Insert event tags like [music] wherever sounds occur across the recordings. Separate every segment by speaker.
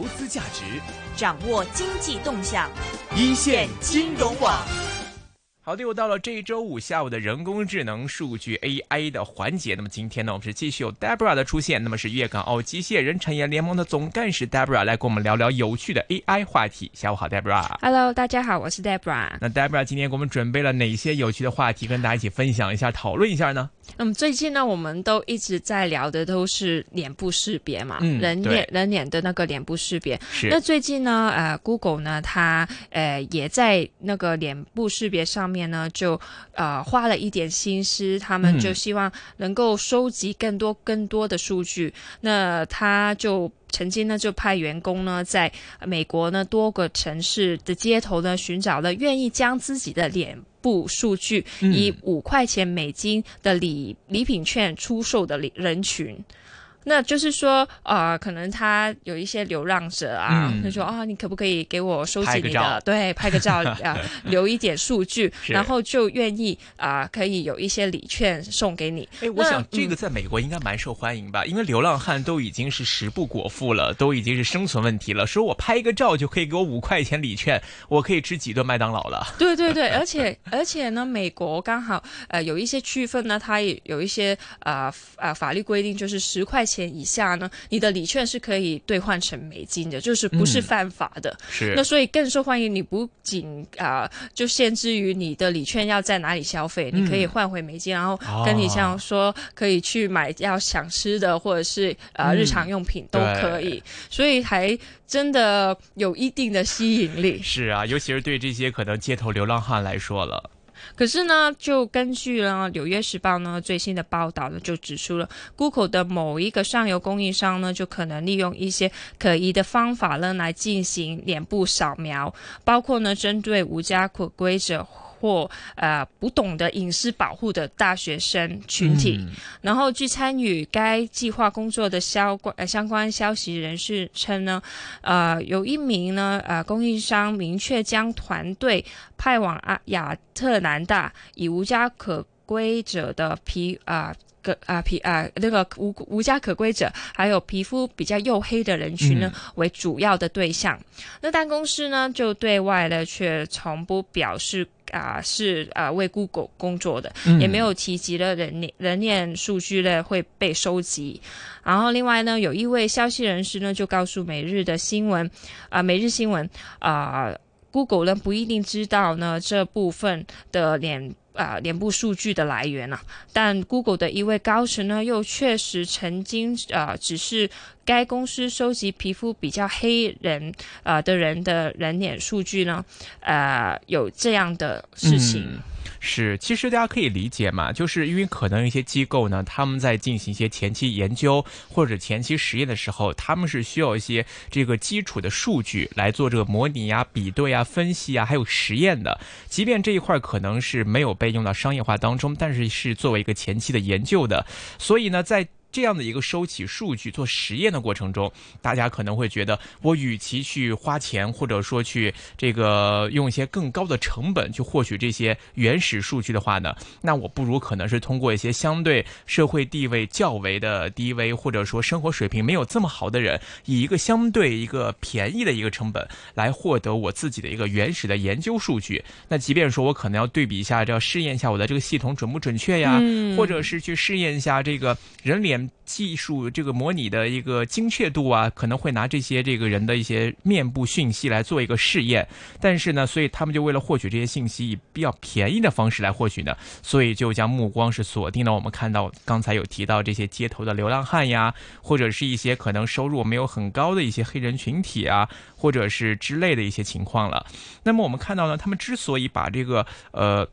Speaker 1: 投资价值，
Speaker 2: 掌握经济动向，
Speaker 1: 一线金融网。好的，又到了这一周五下午的人工智能数据 AI 的环节。那么今天呢，我们是继续有 Debra 的出现，那么是粤港澳机械人产业联盟的总干事 Debra 来跟我们聊聊有趣的 AI 话题。下午好，Debra。
Speaker 3: Hello，大家好，我是 Debra。
Speaker 1: 那 Debra 今天给我们准备了哪些有趣的话题，跟大家一起分享一下、讨论一下呢？
Speaker 3: 那么最近呢，我们都一直在聊的都是脸部识别嘛，
Speaker 1: 嗯
Speaker 3: 人脸人脸的那个脸部识别。那最近呢，呃，Google 呢，它呃也在那个脸部识别上面呢，就呃花了一点心思，他们
Speaker 1: 嗯
Speaker 3: 就希望能够收集更多更多的数据。那他就曾经呢，就派员工呢，在美国呢多个城市的街头呢，寻找了愿意将自己的脸部数据
Speaker 1: 嗯
Speaker 3: 以五块钱美金的礼礼品券出售的人群。那就是说，呃，可能他有一些流浪者啊，
Speaker 1: 嗯
Speaker 3: 就说啊，你可不可以给我收集你的对，拍个照啊、[laughs] 留一点数据，然后就愿意啊、可以有一些礼券送给你。
Speaker 1: 哎，我想这个在美国应该蛮受欢迎吧，因为流浪汉都已经是食不果腹了，都已经是生存问题了。说我拍一个照就可以给我五块钱礼券，我可以吃几顿麦当劳了。
Speaker 3: 对对对，[laughs] 而且而且呢，美国刚好呃有一些区分呢，它也有一些呃呃法律规定，就是十块钱以下呢，你的礼券是可以兑换成美金的，就是不是
Speaker 1: 嗯。
Speaker 3: 犯法的。
Speaker 1: 是。
Speaker 3: 那所以更受欢迎，你不仅啊、呃就限制于你的礼券要在哪里消费，你可以换回美金，然后跟你像说可以去买要想吃的或者是呃
Speaker 1: 嗯
Speaker 3: 日常用品都可以，所以还真的有一定的吸引力。
Speaker 1: 是啊，尤其是对这些可能街头流浪汉来说了。
Speaker 3: 可是呢，就根据呢《纽约时报》呢最新的报道呢，就指出了 Google 的某一个上游供应商呢，就可能利用一些可疑的方法呢来进行脸部扫描，包括呢针对无家可归者。或呃不懂得隐私保护的大学生群体，
Speaker 1: 嗯
Speaker 3: 然后，据参与该计划工作的相关呃相关消息人士称呢，呃，有一名呢呃供应商明确将团队派往阿亚特兰大，以无家可归者的皮啊。个啊皮啊那个无无家可归者，还有皮肤比较黝黑的人群呢、为主要的对象。那但公司呢就对外呢却从不表示啊、是啊、为 Google 工作的，也没有提及了人脸人脸数据呢会被收集。然后另外呢，有一位消息人士呢就告诉每日的新闻啊、每日新闻啊、Google 呢不一定知道呢这部分的脸。啊、脸部数据的来源啊，但 Google 的一位高层呢，又确实曾经啊、只是该公司收集皮肤比较黑人啊、的人的人脸数据呢，啊，有这样的事情。
Speaker 1: 是，其实大家可以理解嘛，就是因为可能一些机构呢，他们在进行一些前期研究或者前期实验的时候，他们是需要一些这个基础的数据来做这个模拟啊、比对啊、分析啊，还有实验的。即便这一块可能是没有被用到商业化当中，但是是作为一个前期的研究的。所以呢，在这样的一个收集数据、做实验的过程中，大家可能会觉得，我与其去花钱，或者说去这个用一些更高的成本去获取这些原始数据的话呢，那我不如可能是通过一些相对社会地位较为的低微，或者说生活水平没有这么好的人，以一个相对一个便宜的一个成本来获得我自己的一个原始的研究数据。那即便说我可能要对比一下，这要试验一下我的这个系统准不准确呀，或者是去试验一下这个人脸技术这个模拟的一个精确度啊，可能会拿这些这个人的一些面部讯息来做一个试验。但是呢，所以他们就为了获取这些信息，以比较便宜的方式来获取呢，所以就将目光是锁定了我们看到刚才有提到这些街头的流浪汉呀，或者是一些可能收入没有很高的一些黑人群体啊，或者是之类的一些情况了。那么我们看到呢，他们之所以把这个呃。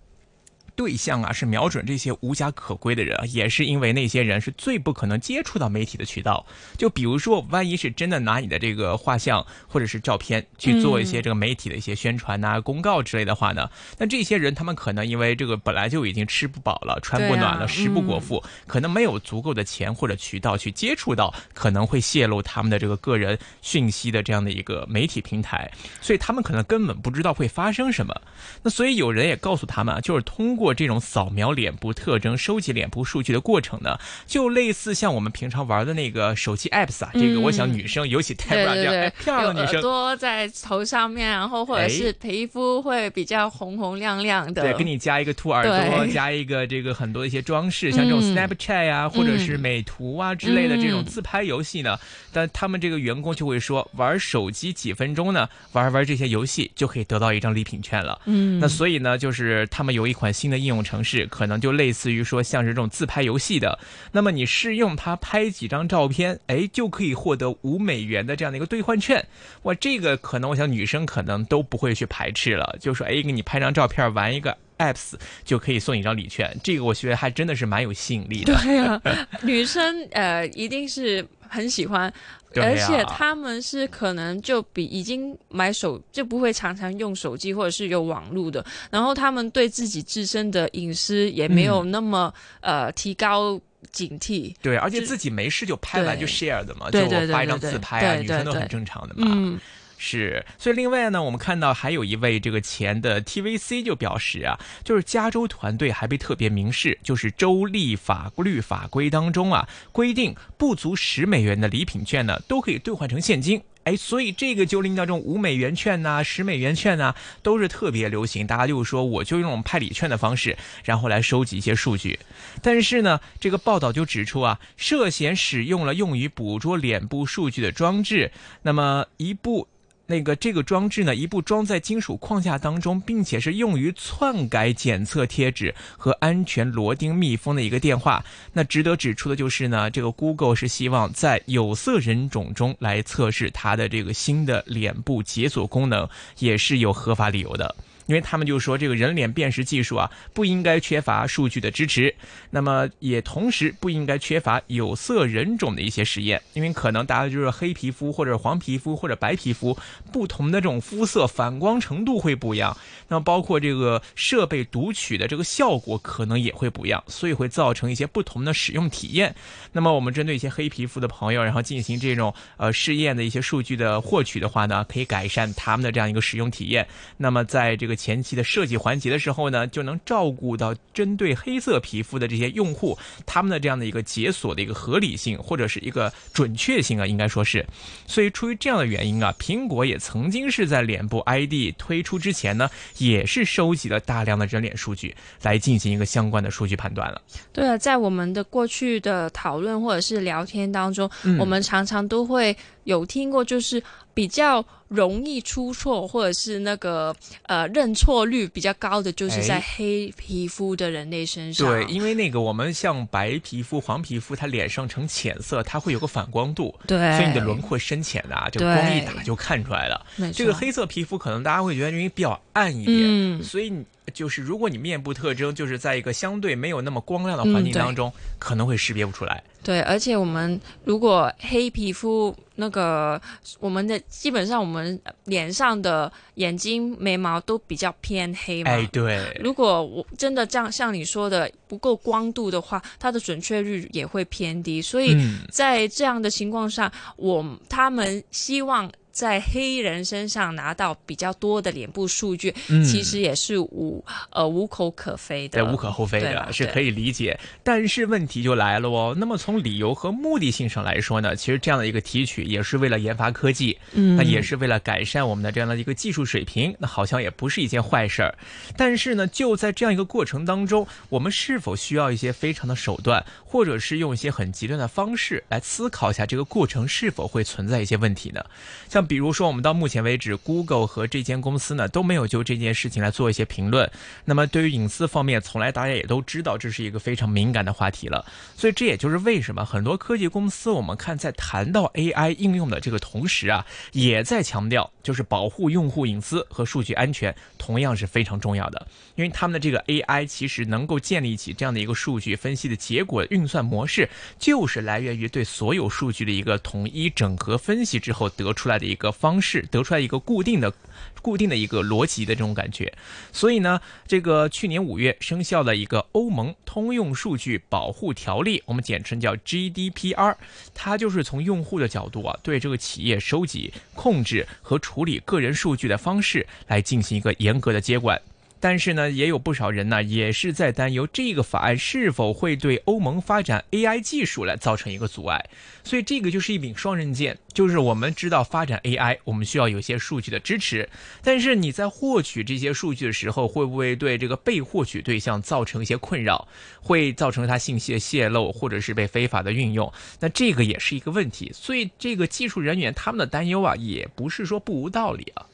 Speaker 1: 对象啊是瞄准这些无家可归的人，也是因为那些人是最不可能接触到媒体的渠道。就比如说，万一是真的拿你的这个画像或者是照片去做一些这个媒体的一些宣传呐、公告之类的话呢，那这些人他们可能因为这个本来就已经吃不饱了、穿不暖了、
Speaker 3: 啊
Speaker 1: 食不果腹，可能没有足够的钱或者渠道去接触到可能会泄露他们的这个个人讯息的这样的一个媒体平台，所以他们可能根本不知道会发生什么。那所以有人也告诉他们啊，就是通过过这种扫描脸部特征、收集脸部数据的过程呢，就类似像我们平常玩的那个手机 apps 啊。这个我想女生尤其太不这样漂亮女生，
Speaker 3: 多在头上面，然后或者是皮肤会比较红红亮亮的。
Speaker 1: 对，给你加一个兔耳朵，[laughs] 加一个这个很多一些装饰，像这种 Snapchat 呀，或者是美图啊之类的这种自拍游戏呢。但他们这个员工就会说，玩手机几分钟呢，玩玩这些游戏就可以得到一张礼品券了。嗯，那所以呢，就是他们有一款新的应用程式，可能就类似于说像是这种自拍游戏的。那么你试用它拍几张照片，哎，就可以获得五美元的这样的一个兑换券。哇，这个可能我想女生可能都不会去排斥了，就说哎，给你拍张照片玩一个。Apps 就可以送一张礼券，这个我觉得还真的是蛮有吸引力的。
Speaker 3: 对啊，女生呃一定是很喜欢，而且他们是可能就比已经买手就不会常常用手机或者是有网络的，然后他们对自己自身的隐私也没有那么呃提高警惕。
Speaker 1: 对，而且自己没事就拍完就 share 的嘛，就我发一张自拍啊，女生都很正常的嘛。是，所以另外呢，我们看到还有一位这个前的 TVC 就表示啊，就是加州团队还被特别明示，就是州立法律法规当中啊规定，不足十美元的礼品券呢都可以兑换成现金。哎，所以这个就令到这种五美元券呐、十美元券呐都是特别流行，大家就是说我就用派礼券的方式，然后来收集一些数据。但是呢，这个报道就指出啊，涉嫌使用了用于捕捉脸部数据的装置，那么一部。那个这个装置呢，一部装在金属框架当中，并且是用于篡改检测贴纸和安全螺钉密封的一个电话。那值得指出的就是呢，这个 Google 是希望在有色人种中来测试它的这个新的脸部解锁功能，也是有合法理由的。因为他们就说这个人脸辨识技术啊，不应该缺乏数据的支持，那么也同时不应该缺乏有色人种的一些实验，因为可能大家就是黑皮肤或者黄皮肤或者白皮肤，不同的这种肤色反光程度会不一样，那么包括这个设备读取的这个效果可能也会不一样，所以会造成一些不同的使用体验。那么我们针对一些黑皮肤的朋友，然后进行这种呃试验的一些数据的获取的话呢，可以改善他们的这样一个使用体验。那么在这个前期的设计环节的时候呢，就能照顾到针对黑色皮肤的这些用户，他们的这样的一个解锁的一个合理性或者是一个准确性啊，应该说是。所以出于这样的原因啊，苹果也曾经是在脸部 ID 推出之前呢，也是收集了大量的人脸数据来进行一个相关的数据判断了。
Speaker 3: 对啊，在我们的过去的讨论或者是聊天当中，我们常常都会有听过，就是比较。容易出错，或者是那个呃认错率比较高的，就是在黑皮肤的人类身上。
Speaker 1: 对，因为那个我们像白皮肤、黄皮肤，它脸上呈浅色，它会有个反光度，
Speaker 3: 对，
Speaker 1: 所以你的轮廓深浅啊，就光一打就看出来了。这个黑色皮肤可能大家会觉得因为比较暗一点，嗯所以就是如果你面部特征就是在一个相对没有那么光亮的环境当中，可能会识别不出来。
Speaker 3: 对，而且我们如果黑皮肤那个，我们的基本上我们脸上的眼睛、眉毛都比较偏黑嘛。
Speaker 1: 哎，对。
Speaker 3: 如果我真的这样像你说的不够光度的话，它的准确率也会偏低。所以在这样的情况下，我他们希望。在黑人身上拿到比较多的脸部数据，其实也是无呃无可厚非的，对
Speaker 1: 无可厚非的，是可以理解。但是问题就来了哦，那么从理由和目的性上来说呢，其实这样的一个提取也是为了研发科技，那也是为了改善我们的这样的一个技术水平，那好像也不是一件坏事儿。但是呢，就在这样一个过程当中，我们是否需要一些非常的手段，或者是用一些很极端的方式来思考一下这个过程是否会存在一些问题呢？像。比如说，我们到目前为止，Google 和这间公司呢都没有就这件事情来做一些评论。那么，对于隐私方面，从来大家也都知道这是一个非常敏感的话题了。所以，这也就是为什么很多科技公司，我们看在谈到 AI 应用的这个同时啊，也在强调，就是保护用户隐私和数据安全同样是非常重要的。因为他们的这个 AI 其实能够建立起这样的一个数据分析的结果运算模式，就是来源于对所有数据的一个统一整合分析之后得出来的一个方式，得出来一个固定的、固定的一个逻辑的这种感觉。所以呢，这个去年五月生效的一个欧盟通用数据保护条例，我们简称叫 GDPR，它就是从用户的角度啊，对这个企业收集、控制和处处理个人数据的方式来进行一个严格的接管。但是呢，也有不少人呢，也是在担忧这个法案是否会对欧盟发展 AI 技术来造成一个阻碍。所以这个就是一柄双刃剑，就是我们知道发展 AI，我们需要有些数据的支持，但是你在获取这些数据的时候，会不会对这个被获取对象造成一些困扰，会造成他信息的泄露，或者是被非法的运用？那这个也是一个问题。所以这个技术人员他们的担忧啊，也不是说不无道理啊。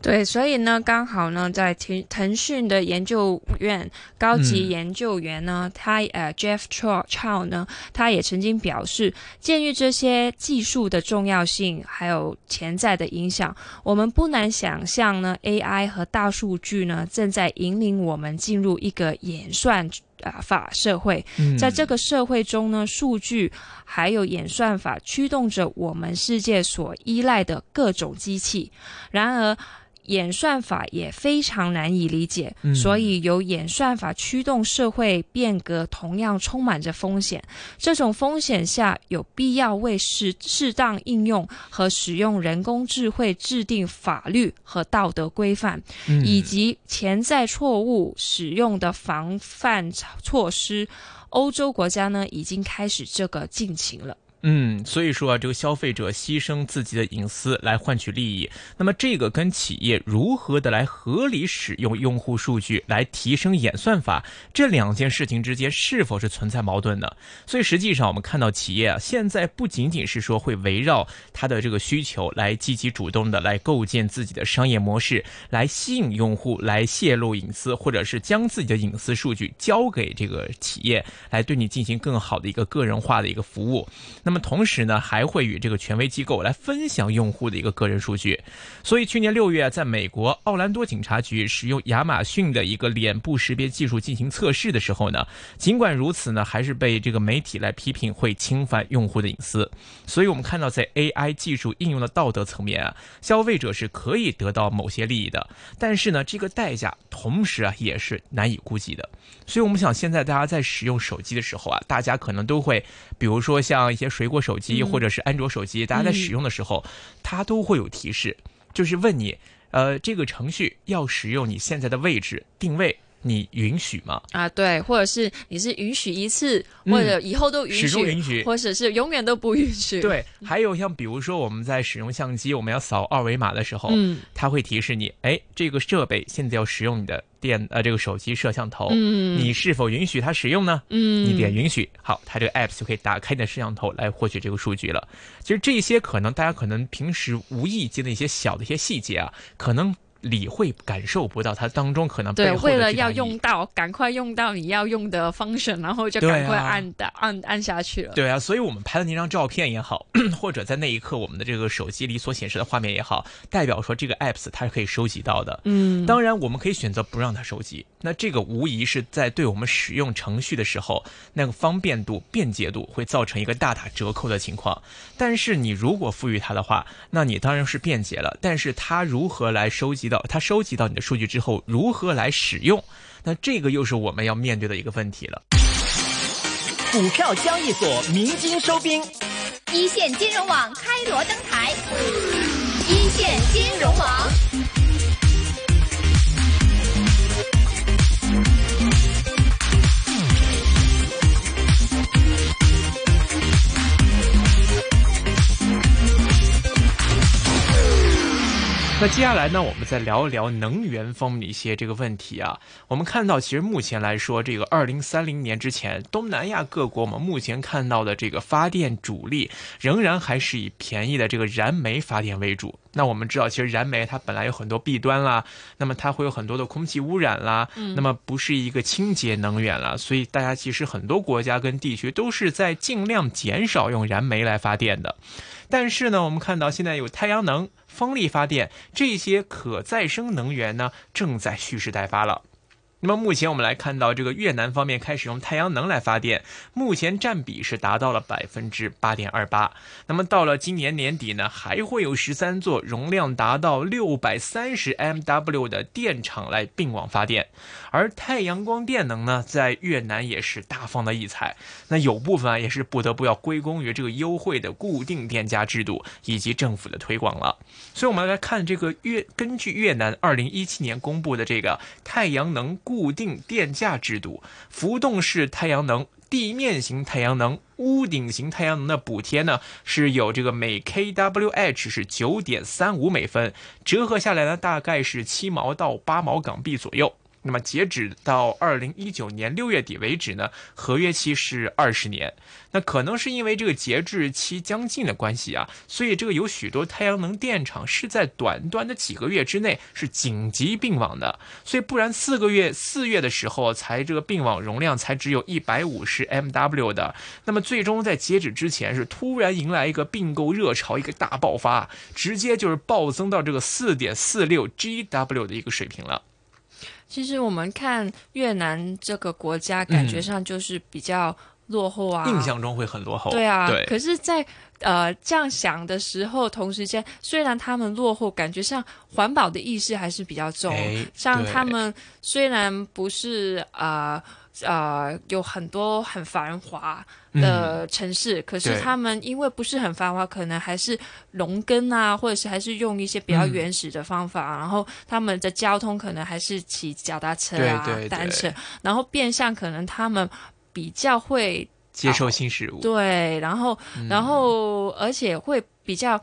Speaker 3: 对，所以呢，刚好呢，在腾腾讯的研究院高级研究员呢，他呃，Jeff Chow 呢，他也曾经表示，鉴于这些技术的重要性，还有潜在的影响，我们不难想象呢，AI 和大数据呢，正在引领我们进入一个演算。啊，法社会，在这个社会中呢，数据还有演算法驱动着我们世界所依赖的各种机器。然而，演算法也非常难以理解，所以由演算法驱动社会变革，同样充满着风险。这种风险下，有必要为适适当应用和使用人工智慧制定法律和道德规范，以及潜在错误使用的防范措施。欧洲国家呢，已经开始这个进行了。
Speaker 1: 嗯，所以说啊，这个消费者牺牲自己的隐私来换取利益，那么这个跟企业如何的来合理使用用户数据来提升演算法，这两件事情之间是否是存在矛盾呢？所以实际上我们看到企业啊，现在不仅仅是说会围绕它的这个需求来积极主动的来构建自己的商业模式，来吸引用户来泄露隐私，或者是将自己的隐私数据交给这个企业来对你进行更好的一个个人化的一个服务。那么同时呢，还会与这个权威机构来分享用户的一个个人数据。所以去年六月，在美国奥兰多警察局使用亚马逊的一个脸部识别技术进行测试的时候呢，尽管如此呢，还是被这个媒体来批评会侵犯用户的隐私。所以我们看到，在 AI 技术应用的道德层面啊，消费者是可以得到某些利益的，但是呢，这个代价同时啊也是难以估计的。所以我们想，现在大家在使用手机的时候啊，大家可能都会，比如说像一些。水果手机或者是安卓手机，大家在使用的时候，它都会有提示，就是问你，呃，这个程序要使用你现在的位置定位。你允许吗？
Speaker 3: 啊，对，或者是你是允许一次，或者以后都允许，
Speaker 1: 始终允许，
Speaker 3: 或者是永远都不允许。
Speaker 1: 对，还有像比如说我们在使用相机，我们要扫二维码的时候，嗯，它会提示你，哎，这个设备现在要使用你的电呃这个手机摄像头，嗯，你是否允许它使用呢？嗯，你点允许，好，它这个 app 就可以打开你的摄像头来获取这个数据了。其实这些可能大家可能平时无意间的一些小的一些细节啊，可能。理会感受不到它当中可能
Speaker 3: 对，为了要用到，赶快用到你要用的 function，然后就赶快按的按按下去了。
Speaker 1: 对啊，所以我们拍的那张照片也好，[clears throat] 或者在那一刻我们的这个手机里所显示的画面也好，代表说这个 apps 它是可以收集到的。嗯，当然我们可以选择不让它收集，那这个无疑是在对我们使用程序的时候，那个方便度、便捷度会造成一个大打折扣的情况。但是你如果赋予它的话，那你当然是便捷了。但是它如何来收集？到他收集到你的数据之后，如何来使用？那这个又是我们要面对的一个问题了。
Speaker 4: 股票交易所鸣金收兵，
Speaker 2: 一线金融网开锣登台，一线金融网。
Speaker 1: 那接下来呢，我们再聊一聊能源方面的一些这个问题啊。我们看到，其实目前来说，这个二零三零年之前，东南亚各国，我们目前看到的这个发电主力仍然还是以便宜的这个燃煤发电为主。那我们知道，其实燃煤它本来有很多弊端啦，那么它会有很多的空气污染啦，那么不是一个清洁能源了。所以大家其实很多国家跟地区都是在尽量减少用燃煤来发电的。但是呢，我们看到现在有太阳能。风力发电这些可再生能源呢，正在蓄势待发了。那么目前我们来看到，这个越南方面开始用太阳能来发电，目前占比是达到了百分之八点二八。那么到了今年年底呢，还会有十三座容量达到六百三十 MW 的电厂来并网发电。而太阳光电能呢，在越南也是大放的异彩。那有部分啊，也是不得不要归功于这个优惠的固定电价制度以及政府的推广了。所以，我们来看这个越根据越南二零一七年公布的这个太阳能。固定电价制度，浮动式太阳能、地面型太阳能、屋顶型太阳能的补贴呢，是有这个每 kWh 是九点三五美分，折合下来呢，大概是七毛到八毛港币左右。那么截止到二零一九年六月底为止呢，合约期是二十年。那可能是因为这个截至期将近的关系啊，所以这个有许多太阳能电厂是在短短的几个月之内是紧急并网的。所以不然四个月四月的时候才这个并网容量才只有一百五十 MW 的，那么最终在截止之前是突然迎来一个并购热潮一个大爆发，直接就是暴增到这个四点四六 GW 的一个水平了。
Speaker 3: 其实我们看越南这个国家，感觉上就是比较落后啊，
Speaker 1: 印象中会很落后。
Speaker 3: 对啊，对。可是，在呃这样想的时候，同时间虽然他们落后，感觉上环保的意识还是比较重。像他们虽然不是啊。呃，有很多很繁华的城市，可是他们因为不是很繁华，可能还是农耕啊，或者是还是用一些比较原始的方法，然后他们的交通可能还是骑脚踏车啊、单车，然后变相可能他们比较会
Speaker 1: 接受新事物，
Speaker 3: 对，然后然后而且会比较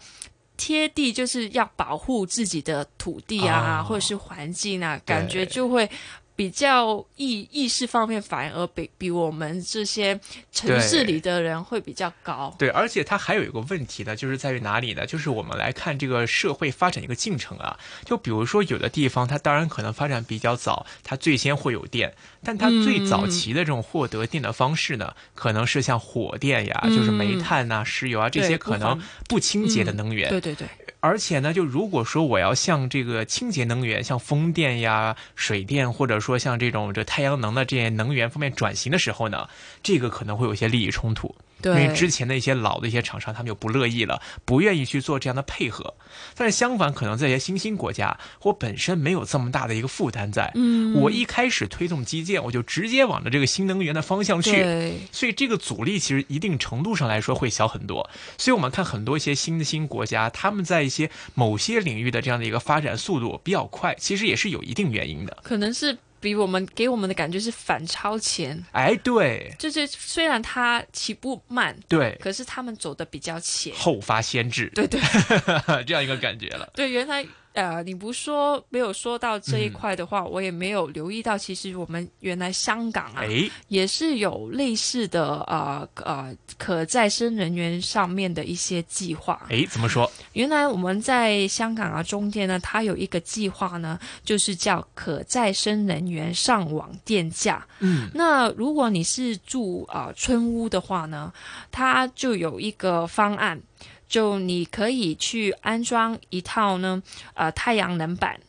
Speaker 3: 贴地，就是要保护自己的土地啊，或者是环境啊，感觉就会。比较意意识方面反而比比我们这些城市里的人会比较高。
Speaker 1: 对，而且它还有一个问题呢，就是在于哪里呢？就是我们来看这个社会发展一个进程啊。就比如说有的地方，它当然可能发展比较早，它最先会有电，但它最早期的这种获得电的方式呢，可能是像火电呀，就是煤炭呐、石油啊这些可能不清洁的能源。
Speaker 3: 对对对。
Speaker 1: 而且呢，就如果说我要向这个清洁能源，像风电呀、水电，或者说像这种这太阳能的这些能源方面转型的时候呢，这个可能会有一些利益冲突。因为之前的一些老的一些厂商，他们就不乐意了，不愿意去做这样的配合。但是相反，可能在一些新兴国家，我本身没有这么大的一个负担在，嗯，我一开始推动基建，我就直接往着这个新能源的方向去，所以这个阻力其实一定程度上来说会小很多。所以我们看很多一些新的新国家，他们在一些某些领域的这样的一个发展速度比较快，其实也是有一定原因的，
Speaker 3: 可能是。比我们给我们的感觉是反超前，
Speaker 1: 哎，对，
Speaker 3: 就是虽然他起步慢，
Speaker 1: 对，
Speaker 3: 可是他们走的比较前，
Speaker 1: 后发先至，
Speaker 3: 对对，[laughs]
Speaker 1: 这样一个感觉了。
Speaker 3: 对，原来。呃，你不说没有说到这一块的话，我也没有留意到。其实我们原来香港啊，也是有类似的呃呃可再生能源上面的一些计划。
Speaker 1: 哎，怎么说？
Speaker 3: 原来我们在香港啊，中间呢，它有一个计划呢，就是叫可再生能源上网电价。嗯，那如果你是住啊村屋的话呢，它就有一个方案。就你可以去安装一套呢，呃，太阳能板，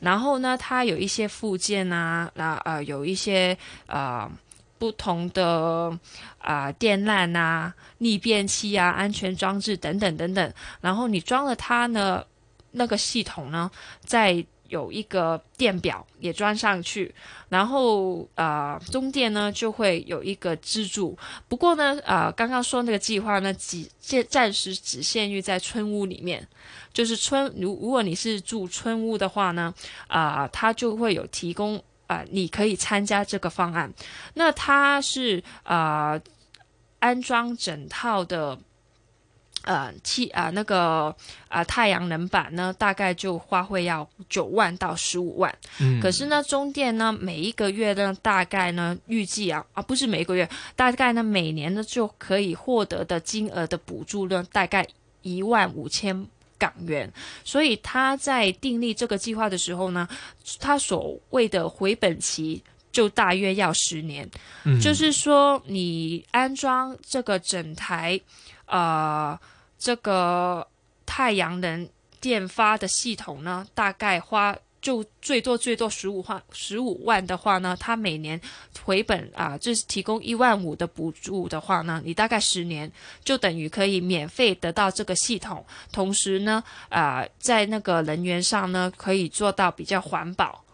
Speaker 3: 然后呢，它有一些附件啊，那呃，有一些呃不同的啊电缆啊、逆变器啊、安全装置等等等等，然后你装了它呢，那个系统呢，在。有一个电表也装上去，然后呃，中电呢就会有一个支柱。不过呢，呃，刚刚说那个计划呢，只暂暂时只限于在村屋里面，就是村如如果你是住村屋的话呢，啊，它就会有提供啊，你可以参加这个方案。那它是啊，安装整套的。呃，气啊，那个啊，太阳能板呢，大概就花费要九万到十五万。嗯，可是呢，中电呢，每一个月呢，大概呢，预计啊，啊，不是每个月，大概呢，每年呢，就可以获得的金额的补助呢，大概一万五千港元。所以他在订立这个计划的时候呢，他所谓的回本期就大约要十年。嗯，就是说你安装这个整台，呃。这个太阳能电发的系统呢，大概花就最多最多十五万十五万的话呢，它每年回本啊，就是提供一万五的补助的话呢，你大概十年就等于可以免费得到这个系统，同时呢，啊、在那个能源上呢，可以做到比较环保，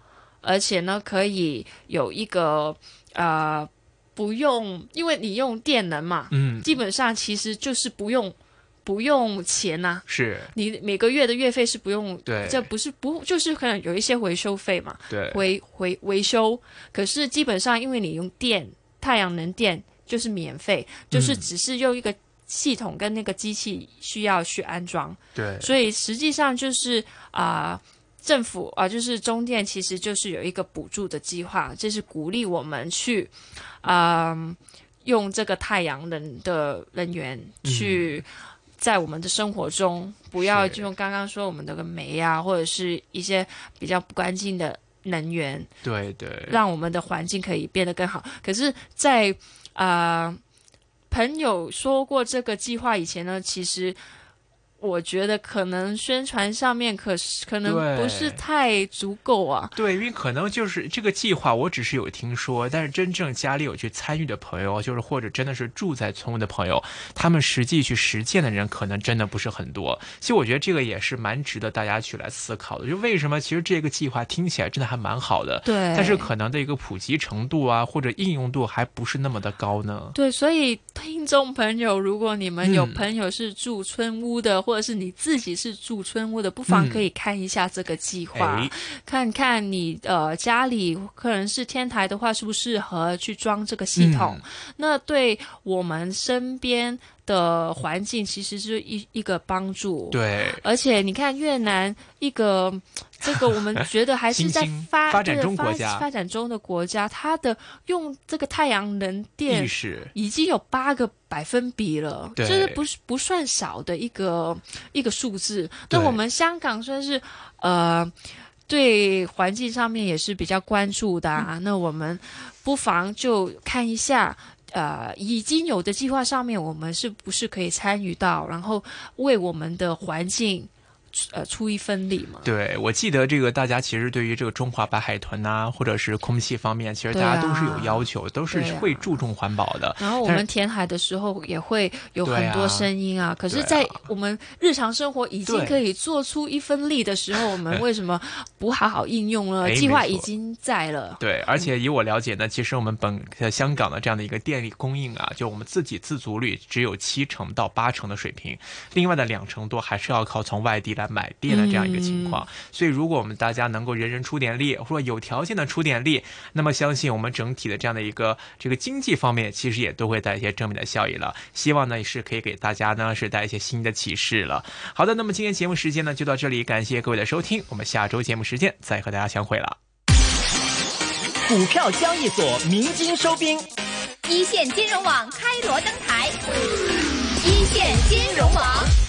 Speaker 3: 而且呢，可以有一个呃，不用，因为你用电能嘛，
Speaker 1: 嗯，
Speaker 3: 基本上其实就是不用不用钱呐、
Speaker 1: 是。
Speaker 3: 你每个月的月费是不用，
Speaker 1: 对。
Speaker 3: 这不是不就是可能有一些回收费嘛，
Speaker 1: 对，
Speaker 3: 维维维修，可是基本上因为你用电，太阳能电就是免费，就是
Speaker 1: 嗯
Speaker 3: 只是用一个系统跟那个机器需要去安装，
Speaker 1: 对，
Speaker 3: 所以实际上就是啊。政府啊，就是中电，其实就是有一个补助的计划，就是鼓励我们去，啊、用这个太阳能的能源去在我们的生活中，不要就用刚刚说我们的个煤啊，或者是一些比较不干净的能源，
Speaker 1: 对对，
Speaker 3: 让我们的环境可以变得更好。可是在，呃朋友说过这个计划以前呢，其实我觉得可能宣传上面可是可能不是太足够啊。
Speaker 1: 对，因为可能就是这个计划，我只是有听说，但是真正家里有去参与的朋友，就是或者真的是住在村屋的朋友，他们实际去实践的人，可能真的不是很多。其实我觉得这个也是蛮值得大家去来思考的，就为什么其实这个计划听起来真的还蛮好的，
Speaker 3: 对，
Speaker 1: 但是可能的一个普及程度啊，或者应用度还不是那么的高呢。
Speaker 3: 对，所以听众朋友，如果你们有
Speaker 1: 嗯
Speaker 3: 朋友是住村屋的，或者是你自己是住村屋的，不妨
Speaker 1: 嗯
Speaker 3: 可以看一下这个计划，
Speaker 1: 哎，
Speaker 3: 看看你呃家里可能是天台的话，适不适合去装这个系统。
Speaker 1: 嗯。
Speaker 3: 那对我们身边的环境其实是一一个帮助。。
Speaker 1: 对，
Speaker 3: 而且你看越南一个这个，我们觉得还是在 [laughs] 发
Speaker 1: 发展中国家
Speaker 3: 发展中的国家，它的用这个太阳能电，已经有八个百分比了，
Speaker 1: 对
Speaker 3: 就是不是不算少的一个一个数字。那我们香港算是呃。对环境上面也是比较关注的啊，那我们不妨就看一下，呃，已经有的计划上面，我们是不是可以参与到，然后为我们的环境，呃，出一份力嘛？
Speaker 1: 对，我记得这个大家其实对于这个中华白海豚呐、或者是空气方面，其实大家都是有要求，都是会注重环保的。
Speaker 3: 然后我们填海的时候也会有很多
Speaker 1: 啊
Speaker 3: 声音啊，可是，在我们日常生活已经可以做出一分力的时候，我们 [laughs] 为什么不好好应用呢？
Speaker 1: 哎
Speaker 3: 计划已经在了。
Speaker 1: 对，而且以我了解呢，其实我们本呃香港的这样的一个电力供应啊，就我们自己自足率只有七成到八成的水平，另外的两成多还是要靠从外地来买电的这样一个情况。所以，如果我们大家能够人人出点力，或者有条件的出点力，那么相信我们整体的这样的一个这个经济方面，其实也都会带一些正面的效益了。希望呢是可以给大家呢是带一些新的启示了。好的，那么今天节目时间呢就到这里，感谢各位的收听，我们下周节目时间再和大家相会了。
Speaker 4: 股票交易所鸣金收兵，
Speaker 2: 一线金融网开锣登台，一线金融网。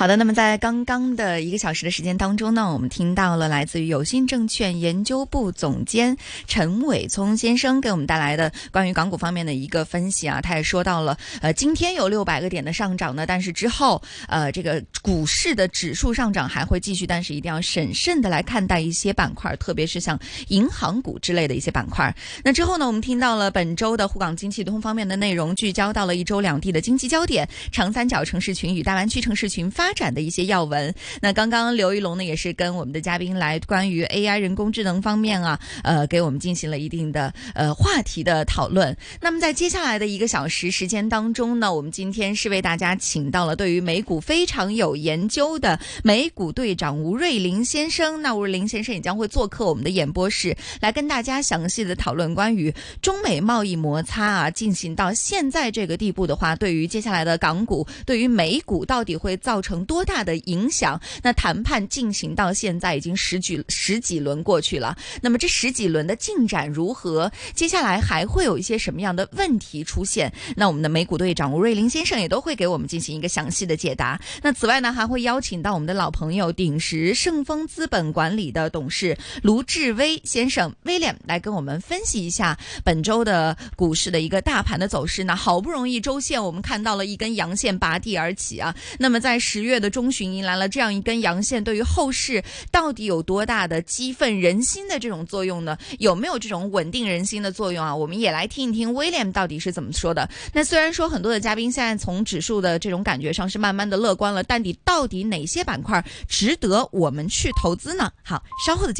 Speaker 5: 好的，那么在刚刚的一个小时的时间当中呢，我们听到了来自于有信证券研究部总监陈伟聪先生给我们带来的关于港股方面的一个分析啊，他也说到了，呃，今天有六百个点的上涨呢，但是之后呃这个股市的指数上涨还会继续，但是一定要审慎的来看待一些板块，特别是像银行股之类的一些板块。那之后呢，我们听到了本周的沪港经济通方面的内容，聚焦到了一周两地的经济焦点，长三角城市群与大湾区城市群发发展的一些要闻。那刚刚刘一龙呢，也是跟我们的嘉宾来关于 AI 人工智能方面啊，呃，给我们进行了一定的呃话题的讨论。那么在接下来的一个小时时间当中呢，我们今天是为大家请到了对于美股非常有研究的美股队长吴瑞林先生。那吴瑞林先生也将会做客我们的演播室，来跟大家详细的讨论关于中美贸易摩擦啊，进行到现在这个地步的话，对于接下来的港股，对于美股到底会造成多大的影响？那谈判进行到现在已经十几十几轮过去了，那么这十几轮的进展如何？接下来还会有一些什么样的问题出现？那我们的美股队长吴瑞林先生也都会给我们进行一个详细的解答。那此外呢，还会邀请到我们的老朋友鼎石盛丰资本管理的董事卢志威先生 William 来跟我们分析一下本周的股市的一个大盘的走势。那好不容易周线我们看到了一根阳线拔地而起啊，那么在十月月的中旬迎来了这样一根阳线，对于后市到底有多大的激愤人心的这种作用呢？有没有这种稳定人心的作用啊？我们也来听一听 William 到底是怎么说的。那虽然说很多的嘉宾现在从指数的这种感觉上是慢慢的乐观了，但你到底哪些板块值得我们去投资呢？好，稍后的。